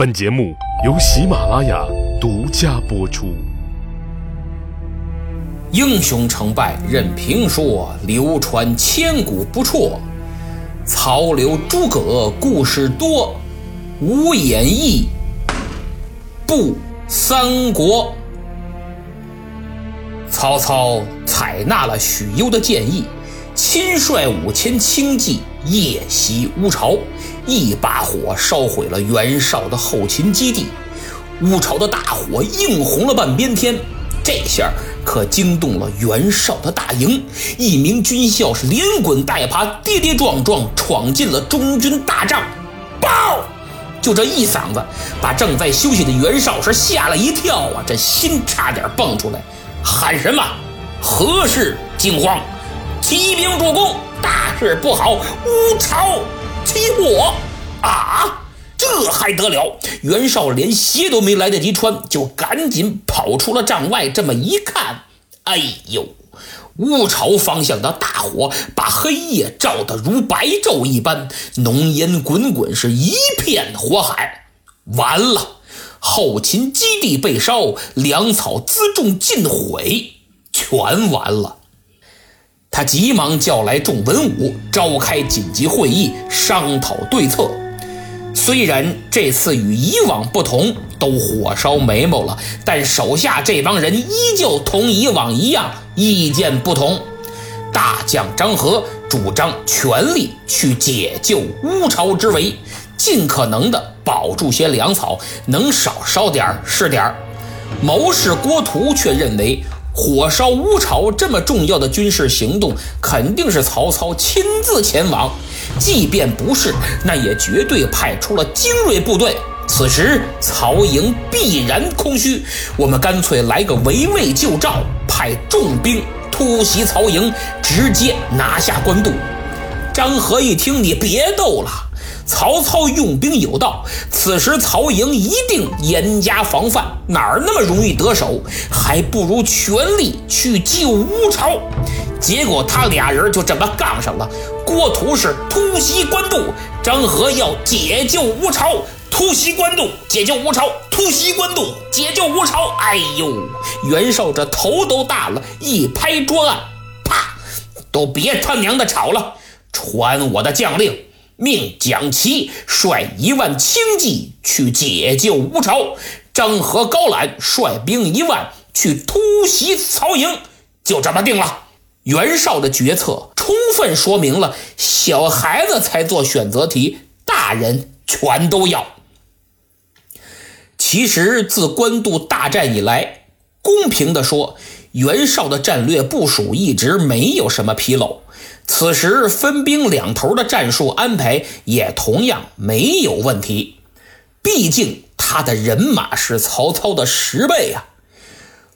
本节目由喜马拉雅独家播出。英雄成败任评说，流传千古不辍。曹刘诸葛故事多，无演义不三国。曹操采纳了许攸的建议，亲率五千轻骑夜袭乌巢，一把火烧毁了袁绍的后勤基地。乌巢的大火映红了半边天，这下可惊动了袁绍的大营，一名军校是连滚带爬、跌跌撞撞闯进了中军大帐，报！就这一嗓子，把正在休息的袁绍是吓了一跳啊，这心差点蹦出来。喊什么？何事惊慌？骑兵助攻，大事不好！乌巢起火啊！这还得了？袁绍连鞋都没来得及穿，就赶紧跑出了帐外。这么一看，哎呦，乌巢方向的大火把黑夜照得如白昼一般，浓烟滚滚，是一片火海。完了！后勤基地被烧，粮草辎重尽毁，全完了。他急忙叫来众文武，召开紧急会议，商讨对策。虽然这次与以往不同，都火烧眉毛了，但手下这帮人依旧同以往一样，意见不同。大将张合主张全力去解救乌巢之围。尽可能的保住些粮草，能少烧点是点儿谋士郭图却认为，火烧乌巢这么重要的军事行动，肯定是曹操亲自前往。即便不是，那也绝对派出了精锐部队。此时曹营必然空虚，我们干脆来个围魏救赵，派重兵突袭曹营，直接拿下官渡。张合一听，你别逗了。曹操用兵有道，此时曹营一定严加防范，哪儿那么容易得手？还不如全力去救乌巢。结果他俩人就这么杠上了。郭图是突袭官渡，张合要解救乌巢，突袭官渡，解救乌巢，突袭官渡，解救乌巢。哎呦，袁绍这头都大了，一拍桌案，啪，都别他娘的吵了，传我的将令。命蒋奇率一万轻骑去解救乌巢，张合、高览率兵一万去突袭曹营，就这么定了。袁绍的决策充分说明了小孩子才做选择题，大人全都要。其实自官渡大战以来，公平地说，袁绍的战略部署一直没有什么纰漏。此时分兵两头的战术安排也同样没有问题，毕竟他的人马是曹操的十倍啊。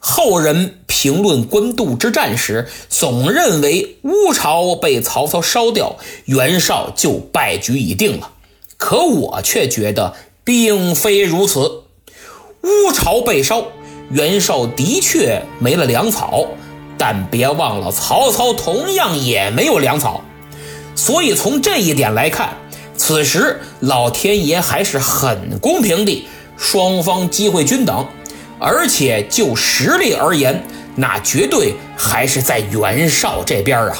后人评论官渡之战时，总认为乌巢被曹操烧掉，袁绍就败局已定了。可我却觉得并非如此，乌巢被烧，袁绍的确没了粮草。但别忘了，曹操同样也没有粮草，所以从这一点来看，此时老天爷还是很公平的，双方机会均等，而且就实力而言，那绝对还是在袁绍这边啊。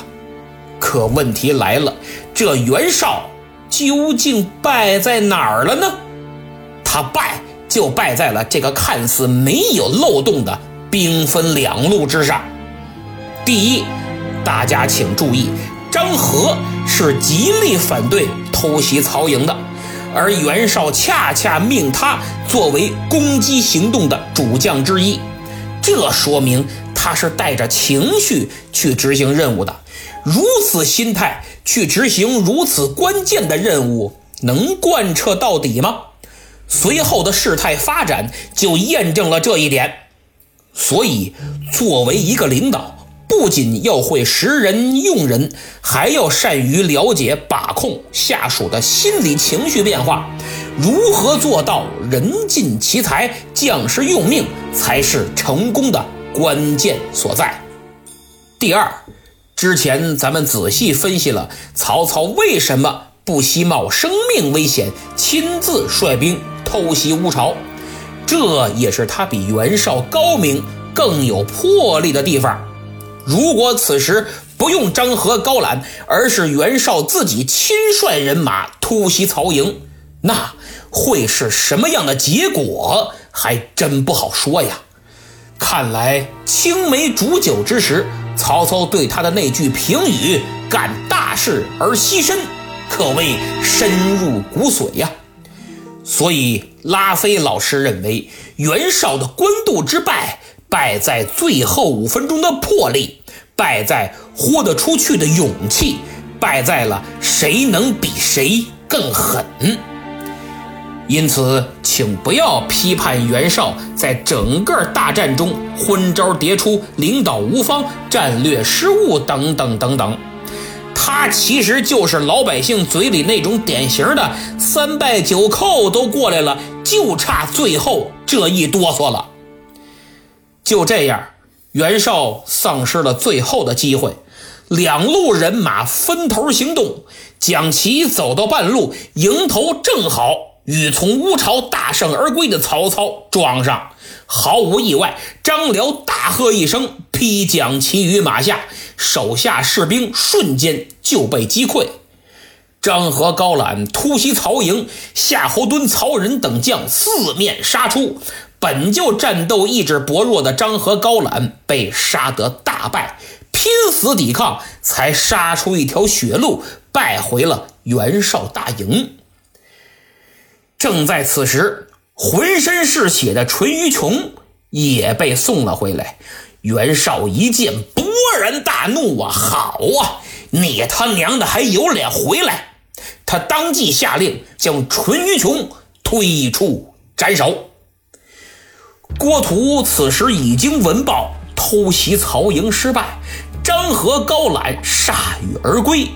可问题来了，这袁绍究竟败在哪儿了呢？他败就败在了这个看似没有漏洞的兵分两路之上。第一，大家请注意，张合是极力反对偷袭曹营的，而袁绍恰恰命他作为攻击行动的主将之一，这说明他是带着情绪去执行任务的。如此心态去执行如此关键的任务，能贯彻到底吗？随后的事态发展就验证了这一点。所以，作为一个领导，不仅要会识人用人，还要善于了解把控下属的心理情绪变化。如何做到人尽其才、将士用命，才是成功的关键所在。第二，之前咱们仔细分析了曹操为什么不惜冒生命危险亲自率兵偷袭乌巢，这也是他比袁绍高明、更有魄力的地方。如果此时不用张合、高览，而是袁绍自己亲率人马突袭曹营，那会是什么样的结果，还真不好说呀。看来青梅煮酒之时，曹操对他的那句评语“干大事而牺牲”，可谓深入骨髓呀。所以拉菲老师认为，袁绍的官渡之败，败在最后五分钟的魄力，败在豁得出去的勇气，败在了谁能比谁更狠。因此，请不要批判袁绍在整个大战中昏招迭出、领导无方、战略失误等等等等。他其实就是老百姓嘴里那种典型的三拜九叩都过来了，就差最后这一哆嗦了。就这样，袁绍丧失了最后的机会，两路人马分头行动，蒋齐走到半路，迎头正好。与从乌巢大胜而归的曹操撞上，毫无意外，张辽大喝一声，劈蒋齐于马下，手下士兵瞬间就被击溃。张合、高览突袭曹营，夏侯惇、曹仁等将四面杀出，本就战斗意志薄弱的张合、高览被杀得大败，拼死抵抗，才杀出一条血路，败回了袁绍大营。正在此时，浑身是血的淳于琼也被送了回来。袁绍一见，勃然大怒啊！好啊，你他娘的还有脸回来！他当即下令将淳于琼推出斩首。郭图此时已经闻报偷袭曹营失败。张合、高览铩羽而归，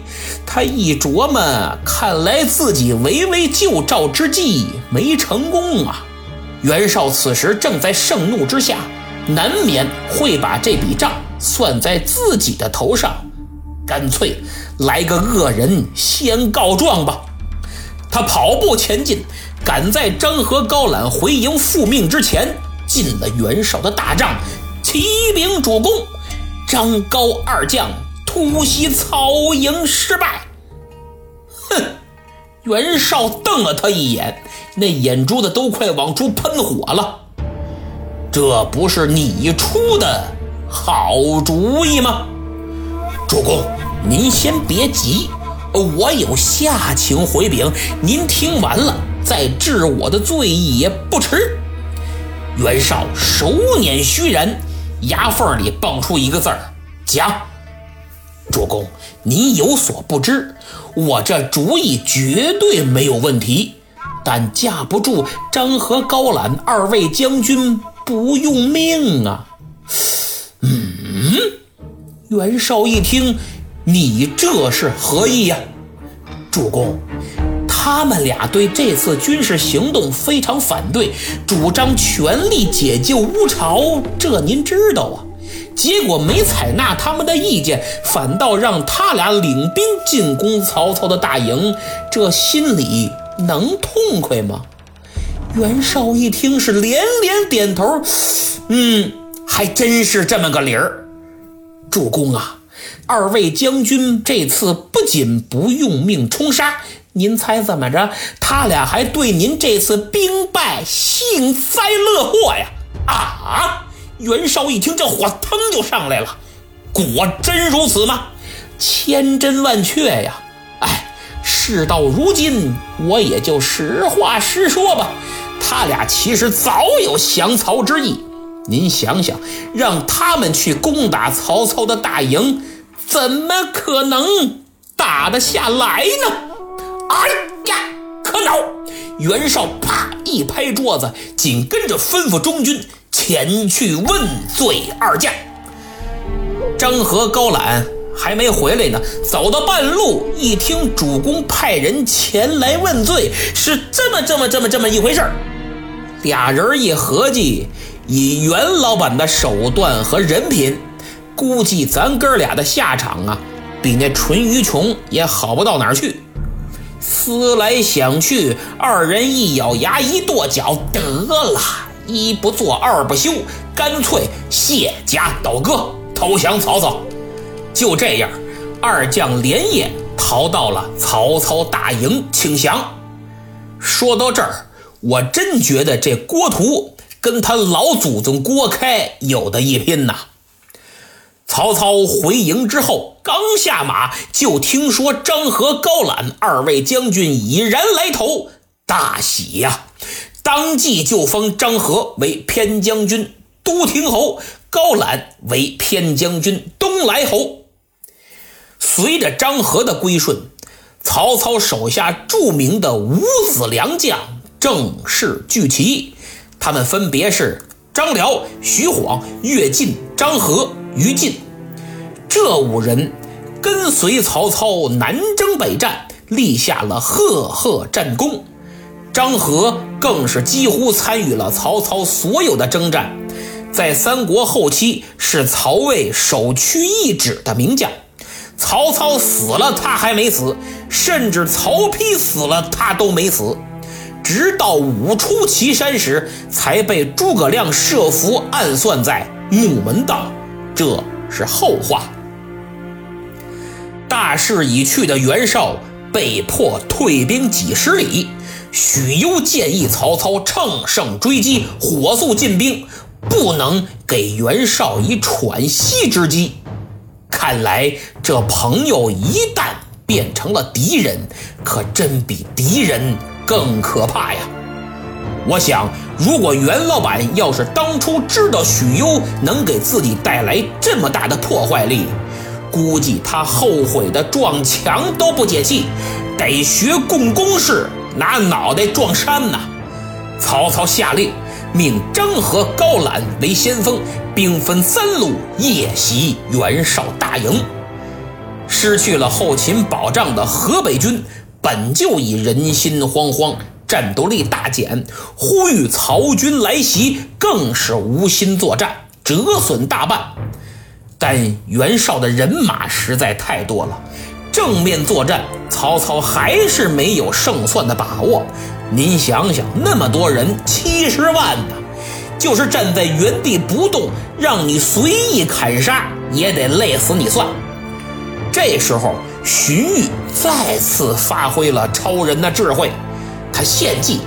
他一琢磨，看来自己围魏救赵之计没成功啊！袁绍此时正在盛怒之下，难免会把这笔账算在自己的头上，干脆来个恶人先告状吧。他跑步前进，赶在张合、高览回营复命之前，进了袁绍的大帐，启禀主公。张高二将突袭曹营失败，哼！袁绍瞪了他一眼，那眼珠子都快往出喷火了。这不是你出的好主意吗？主公，您先别急，我有下情回禀，您听完了再治我的罪也不迟。袁绍手捻虚髯。牙缝里蹦出一个字儿：“讲。”主公，您有所不知，我这主意绝对没有问题，但架不住张合、高览二位将军不用命啊！嗯，袁绍一听，你这是何意呀？主公。他们俩对这次军事行动非常反对，主张全力解救乌巢，这您知道啊？结果没采纳他们的意见，反倒让他俩领兵进攻曹操的大营，这心里能痛快吗？袁绍一听是连连点头，嗯，还真是这么个理儿。主公啊，二位将军这次不仅不用命冲杀。您猜怎么着？他俩还对您这次兵败幸灾乐祸呀！啊！袁绍一听，这火腾就上来了。果真如此吗？千真万确呀！哎，事到如今，我也就实话实说吧。他俩其实早有降曹之意。您想想，让他们去攻打曹操的大营，怎么可能打得下来呢？哎呀，可恼！袁绍啪一拍桌子，紧跟着吩咐中军前去问罪二将。张合、高览还没回来呢，走到半路，一听主公派人前来问罪，是这么这么这么这么一回事儿。俩人一合计，以袁老板的手段和人品，估计咱哥俩的下场啊，比那淳于琼也好不到哪儿去。思来想去，二人一咬牙，一跺脚，得了，一不做二不休，干脆卸甲倒戈，投降曹操。就这样，二将连夜逃到了曹操大营请降。说到这儿，我真觉得这郭图跟他老祖宗郭开有的一拼呐。曹操回营之后，刚下马，就听说张合、高览二位将军已然来投，大喜呀！当即就封张合为偏将军、都亭侯，高览为偏将军、东莱侯。随着张合的归顺，曹操手下著名的五子良将正式聚齐，他们分别是张辽、徐晃、乐进、张合。于禁，这五人跟随曹操南征北战，立下了赫赫战功。张合更是几乎参与了曹操所有的征战，在三国后期是曹魏首屈一指的名将。曹操死了，他还没死；甚至曹丕死了，他都没死。直到五出祁山时，才被诸葛亮设伏暗算在木门道。这是后话。大势已去的袁绍被迫退兵几十里，许攸建议曹操乘胜追击，火速进兵，不能给袁绍以喘息之机。看来这朋友一旦变成了敌人，可真比敌人更可怕呀！我想，如果袁老板要是当初知道许攸能给自己带来这么大的破坏力，估计他后悔的撞墙都不解气，得学共工式，拿脑袋撞山呐！曹操下令，命张合、高览为先锋，兵分三路夜袭袁绍大营。失去了后勤保障的河北军，本就已人心惶惶。战斗力大减，呼吁曹军来袭，更是无心作战，折损大半。但袁绍的人马实在太多了，正面作战，曹操还是没有胜算的把握。您想想，那么多人，七十万呢，就是站在原地不动，让你随意砍杀，也得累死你算。这时候，荀彧再次发挥了超人的智慧。他献计，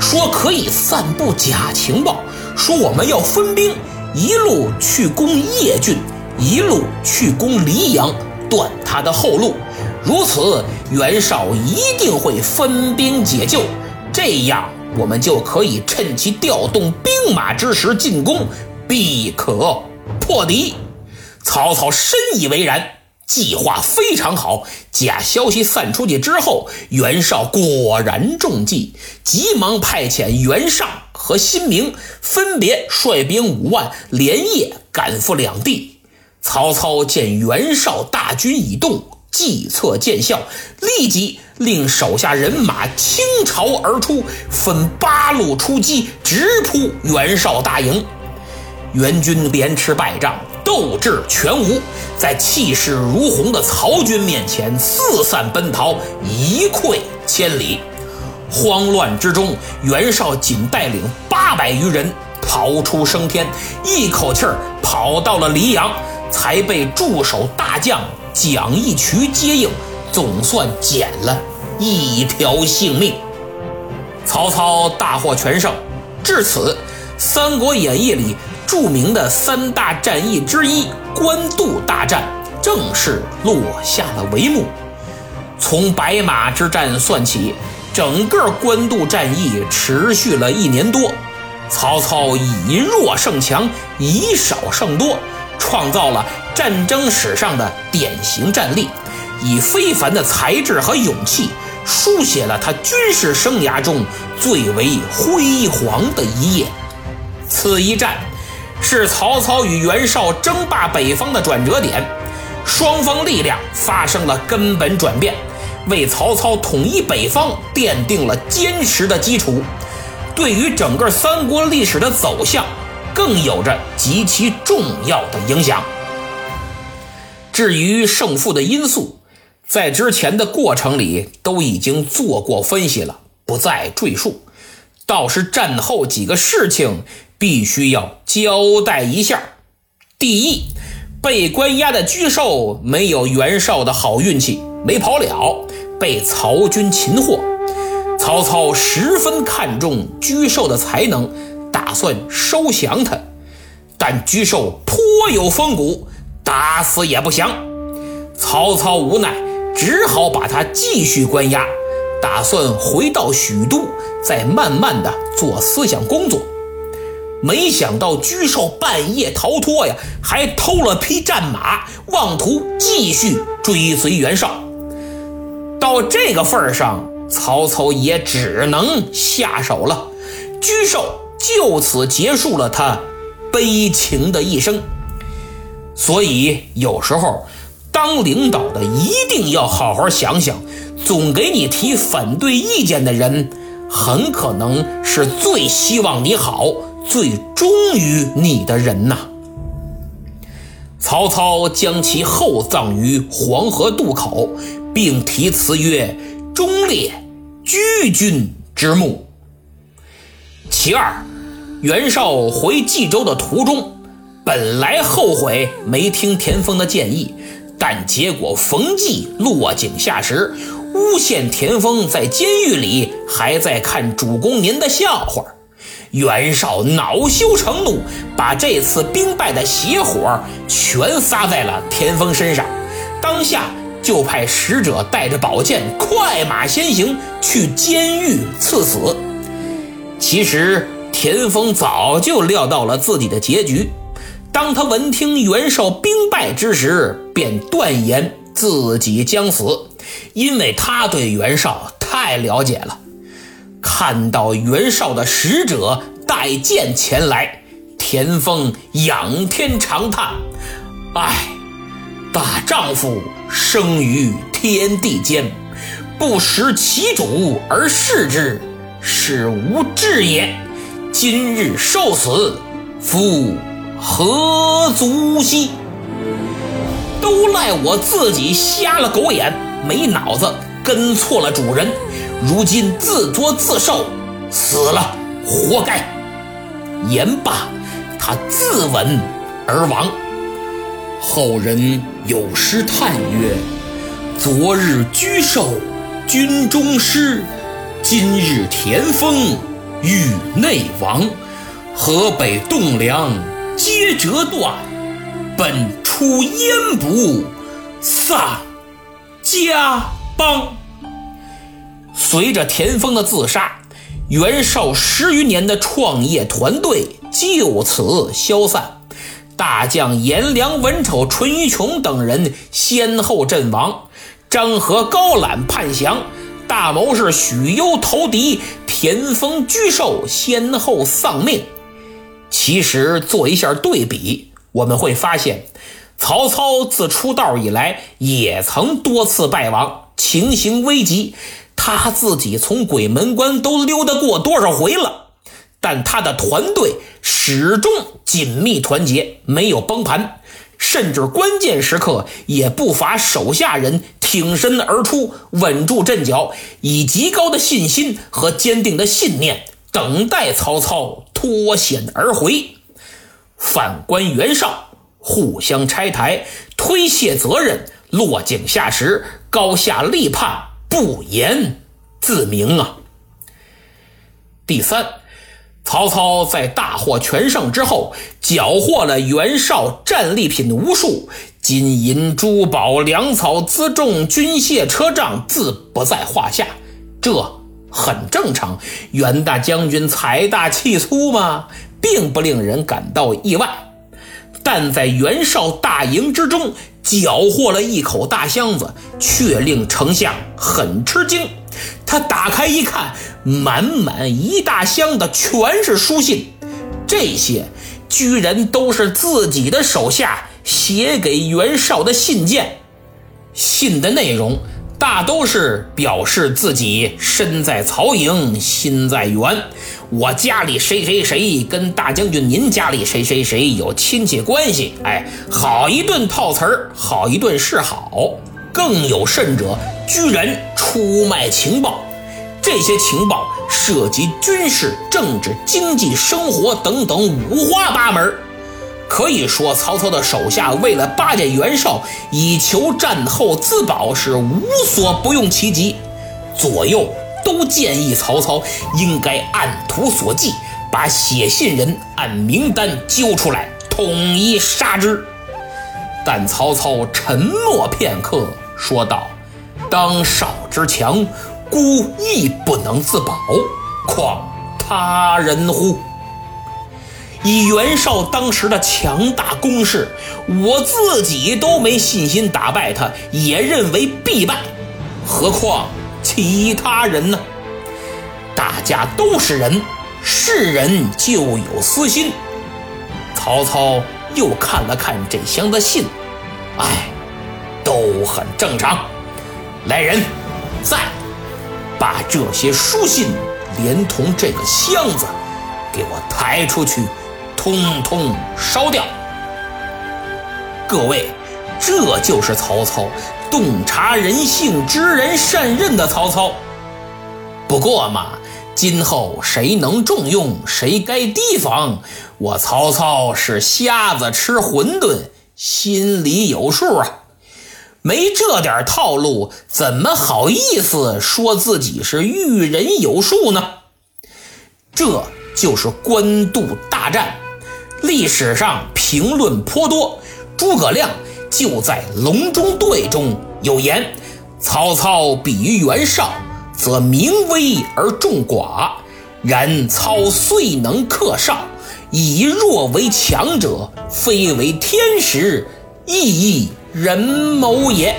说可以散布假情报，说我们要分兵，一路去攻叶郡，一路去攻黎阳，断他的后路。如此，袁绍一定会分兵解救，这样我们就可以趁其调动兵马之时进攻，必可破敌。曹操深以为然。计划非常好，假消息散出去之后，袁绍果然中计，急忙派遣袁尚和辛明分别率兵五万，连夜赶赴两地。曹操见袁绍大军已动，计策见效，立即令手下人马倾巢而出，分八路出击，直扑袁绍大营。袁军连吃败仗。斗志全无，在气势如虹的曹军面前四散奔逃，一溃千里。慌乱之中，袁绍仅带领八百余人逃出升天，一口气儿跑到了黎阳，才被驻守大将蒋义渠接应，总算捡了一条性命。曹操大获全胜，至此，《三国演义》里。著名的三大战役之一——官渡大战正式落下了帷幕。从白马之战算起，整个官渡战役持续了一年多。曹操以弱胜强，以少胜多，创造了战争史上的典型战例，以非凡的才智和勇气，书写了他军事生涯中最为辉煌的一页。此一战。是曹操与袁绍争霸北方的转折点，双方力量发生了根本转变，为曹操统一北方奠定了坚实的基础，对于整个三国历史的走向更有着极其重要的影响。至于胜负的因素，在之前的过程里都已经做过分析了，不再赘述。倒是战后几个事情必须要交代一下。第一，被关押的沮授没有袁绍的好运气，没跑了，被曹军擒获。曹操十分看重沮授的才能，打算收降他，但沮授颇有风骨，打死也不降。曹操无奈，只好把他继续关押。打算回到许都，再慢慢的做思想工作。没想到沮授半夜逃脱呀，还偷了匹战马，妄图继续追随袁绍。到这个份儿上，曹操也只能下手了。沮授就此结束了他悲情的一生。所以有时候，当领导的一定要好好想想。总给你提反对意见的人，很可能是最希望你好、最忠于你的人呐。曹操将其厚葬于黄河渡口，并题词曰：“忠烈居君之墓。”其二，袁绍回冀州的途中，本来后悔没听田丰的建议，但结果冯骥落井下石。诬陷田丰在监狱里还在看主公您的笑话，袁绍恼羞成怒，把这次兵败的邪火全撒在了田丰身上，当下就派使者带着宝剑快马先行去监狱赐死。其实田丰早就料到了自己的结局，当他闻听袁绍兵败之时，便断言自己将死。因为他对袁绍太了解了，看到袁绍的使者带剑前来，田丰仰天长叹：“唉，大丈夫生于天地间，不识其主而视之，是无志也。今日受死，夫何足惜？都赖我自己瞎了狗眼。”没脑子，跟错了主人，如今自作自受，死了活该。言罢，他自刎而亡。后人有诗叹曰：“昨日沮授军中师，今日田丰狱内亡。河北栋梁皆折断，本出焉不丧。”家邦。随着田丰的自杀，袁绍十余年的创业团队就此消散，大将颜良、文丑、淳于琼等人先后阵亡，张合、高览叛降，大谋士许攸投敌，田丰、沮授先后丧命。其实做一下对比，我们会发现。曹操自出道以来，也曾多次败亡，情形危急。他自己从鬼门关都溜达过多少回了，但他的团队始终紧密团结，没有崩盘，甚至关键时刻也不乏手下人挺身而出，稳住阵脚，以极高的信心和坚定的信念，等待曹操脱险而回。反观袁绍。互相拆台、推卸责任、落井下石、高下立判、不言自明啊！第三，曹操在大获全胜之后，缴获了袁绍战利品无数，金银珠宝、粮草辎重、军械车仗，自不在话下。这很正常，袁大将军财大气粗嘛，并不令人感到意外。但在袁绍大营之中缴获了一口大箱子，却令丞相很吃惊。他打开一看，满满一大箱子全是书信，这些居然都是自己的手下写给袁绍的信件。信的内容。大都是表示自己身在曹营心在袁，我家里谁谁谁跟大将军您家里谁谁谁有亲戚关系，哎，好一顿套词儿，好一顿示好。更有甚者，居然出卖情报。这些情报涉及军事、政治、经济、生活等等五花八门。可以说，曹操的手下为了巴结袁绍，以求战后自保，是无所不用其极。左右都建议曹操应该按图索骥，把写信人按名单揪出来，统一杀之。但曹操沉默片刻，说道：“当少之强，孤亦不能自保，况他人乎？以袁绍当时的强大攻势，我自己都没信心打败他，也认为必败，何况其他人呢？大家都是人，是人就有私心。”曹操。又看了看这箱的信，哎，都很正常。来人，在把这些书信连同这个箱子给我抬出去，通通烧掉。各位，这就是曹操洞察人性、知人善任的曹操。不过嘛。今后谁能重用，谁该提防。我曹操是瞎子吃馄饨，心里有数啊！没这点套路，怎么好意思说自己是遇人有数呢？这就是官渡大战，历史上评论颇多。诸葛亮就在《隆中对》中有言：“曹操比于袁绍。”则名威而众寡，然操虽能克绍，以弱为强者，非为天时，亦亦人谋也。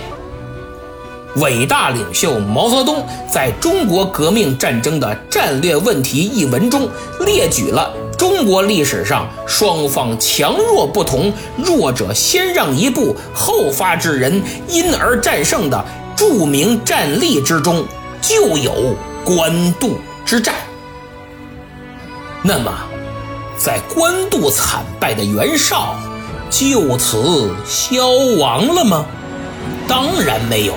伟大领袖毛泽东在中国革命战争的战略问题一文中，列举了中国历史上双方强弱不同，弱者先让一步，后发制人，因而战胜的著名战例之中。就有官渡之战。那么，在官渡惨败的袁绍，就此消亡了吗？当然没有。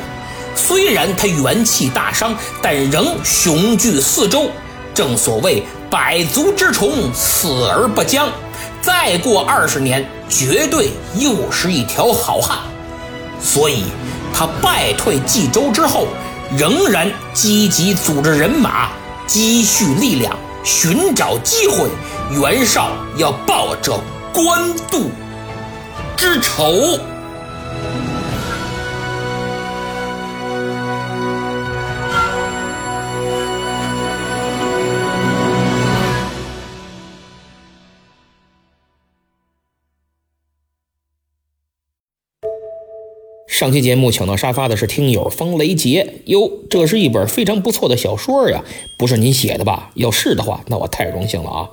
虽然他元气大伤，但仍雄踞四周。正所谓百足之虫，死而不僵。再过二十年，绝对又是一条好汉。所以，他败退冀州之后。仍然积极组织人马，积蓄力量，寻找机会。袁绍要报这官渡之仇。上期节目抢到沙发的是听友方雷杰哟，这是一本非常不错的小说呀，不是您写的吧？要是的话，那我太荣幸了啊！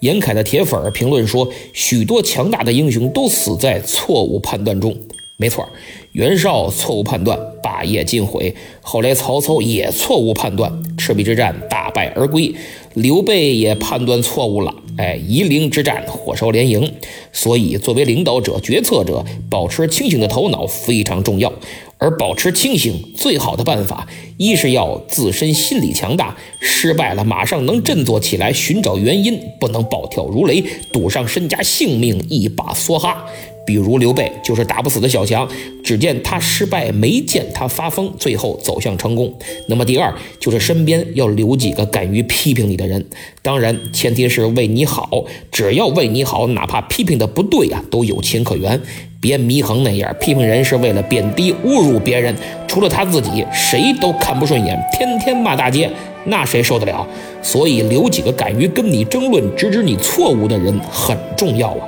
严凯的铁粉评论说，许多强大的英雄都死在错误判断中。没错，袁绍错误判断，霸业尽毁；后来曹操也错误判断，赤壁之战大败而归；刘备也判断错误了。哎，夷陵之战火烧连营，所以作为领导者、决策者，保持清醒的头脑非常重要。而保持清醒最好的办法，一是要自身心理强大，失败了马上能振作起来，寻找原因，不能暴跳如雷，赌上身家性命一把梭哈。比如刘备就是打不死的小强，只见他失败，没见他发疯，最后走向成功。那么第二就是身边要留几个敢于批评你的人，当然前提是为你好，只要为你好，哪怕批评的不对啊，都有情可原。别祢衡那样批评人是为了贬低侮辱别人，除了他自己谁都看不顺眼，天天骂大街，那谁受得了？所以留几个敢于跟你争论、指指你错误的人很重要啊。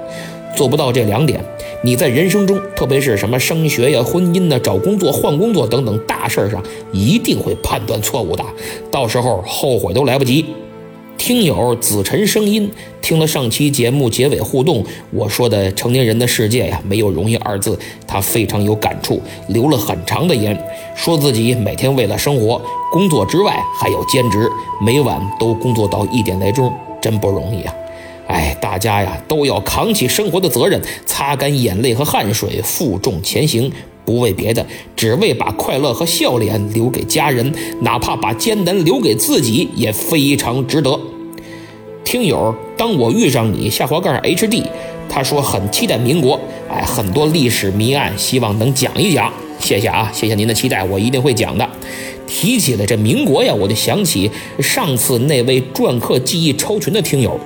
做不到这两点。你在人生中，特别是什么升学呀、婚姻呢、找工作、换工作等等大事上，一定会判断错误的，到时候后悔都来不及。听友子晨声音听了上期节目结尾互动，我说的成年人的世界呀，没有容易二字，他非常有感触，留了很长的言，说自己每天为了生活，工作之外还有兼职，每晚都工作到一点来钟，真不容易啊。哎，大家呀都要扛起生活的责任，擦干眼泪和汗水，负重前行，不为别的，只为把快乐和笑脸留给家人，哪怕把艰难留给自己，也非常值得。听友，当我遇上你下滑盖 HD，他说很期待民国，哎，很多历史谜案，希望能讲一讲。谢谢啊，谢谢您的期待，我一定会讲的。提起了这民国呀，我就想起上次那位篆刻技艺超群的听友。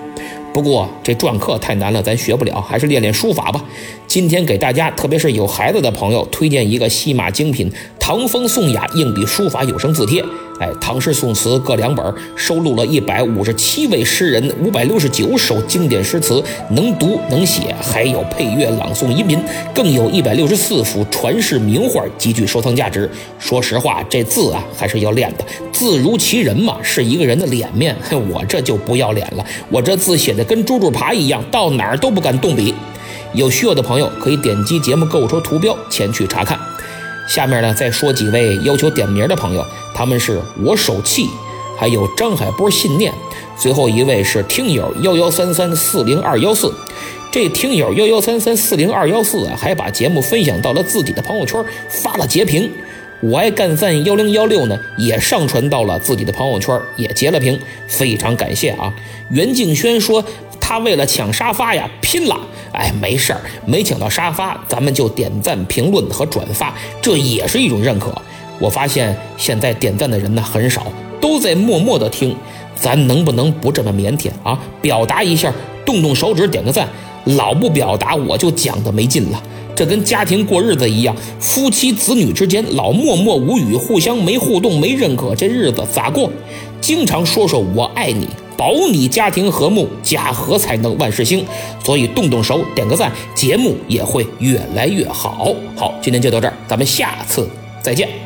不过这篆刻太难了，咱学不了，还是练练书法吧。今天给大家，特别是有孩子的朋友，推荐一个西马精品《唐风宋雅硬笔书法有声字帖》。哎，唐诗宋词各两本，收录了一百五十七位诗人，五百六十九首经典诗词，能读能写，还有配乐朗诵音频，更有一百六十四幅传世名画，极具收藏价值。说实话，这字啊还是要练的，字如其人嘛，是一个人的脸面。我这就不要脸了，我这字写的跟猪猪爬一样，到哪儿都不敢动笔。有需要的朋友可以点击节目购物车图标前去查看。下面呢，再说几位要求点名的朋友，他们是我手气，还有张海波信念，最后一位是听友幺幺三三四零二幺四。这听友幺幺三三四零二幺四啊，还把节目分享到了自己的朋友圈，发了截屏。我爱干饭幺零幺六呢，也上传到了自己的朋友圈，也截了屏，非常感谢啊。袁敬轩说。他为了抢沙发呀，拼了！哎，没事儿，没抢到沙发，咱们就点赞、评论和转发，这也是一种认可。我发现现在点赞的人呢很少，都在默默的听。咱能不能不这么腼腆啊？表达一下，动动手指点个赞。老不表达，我就讲的没劲了。这跟家庭过日子一样，夫妻子女之间老默默无语，互相没互动、没认可，这日子咋过？经常说说我爱你。保你家庭和睦，家和才能万事兴。所以动动手，点个赞，节目也会越来越好。好，今天就到这儿，咱们下次再见。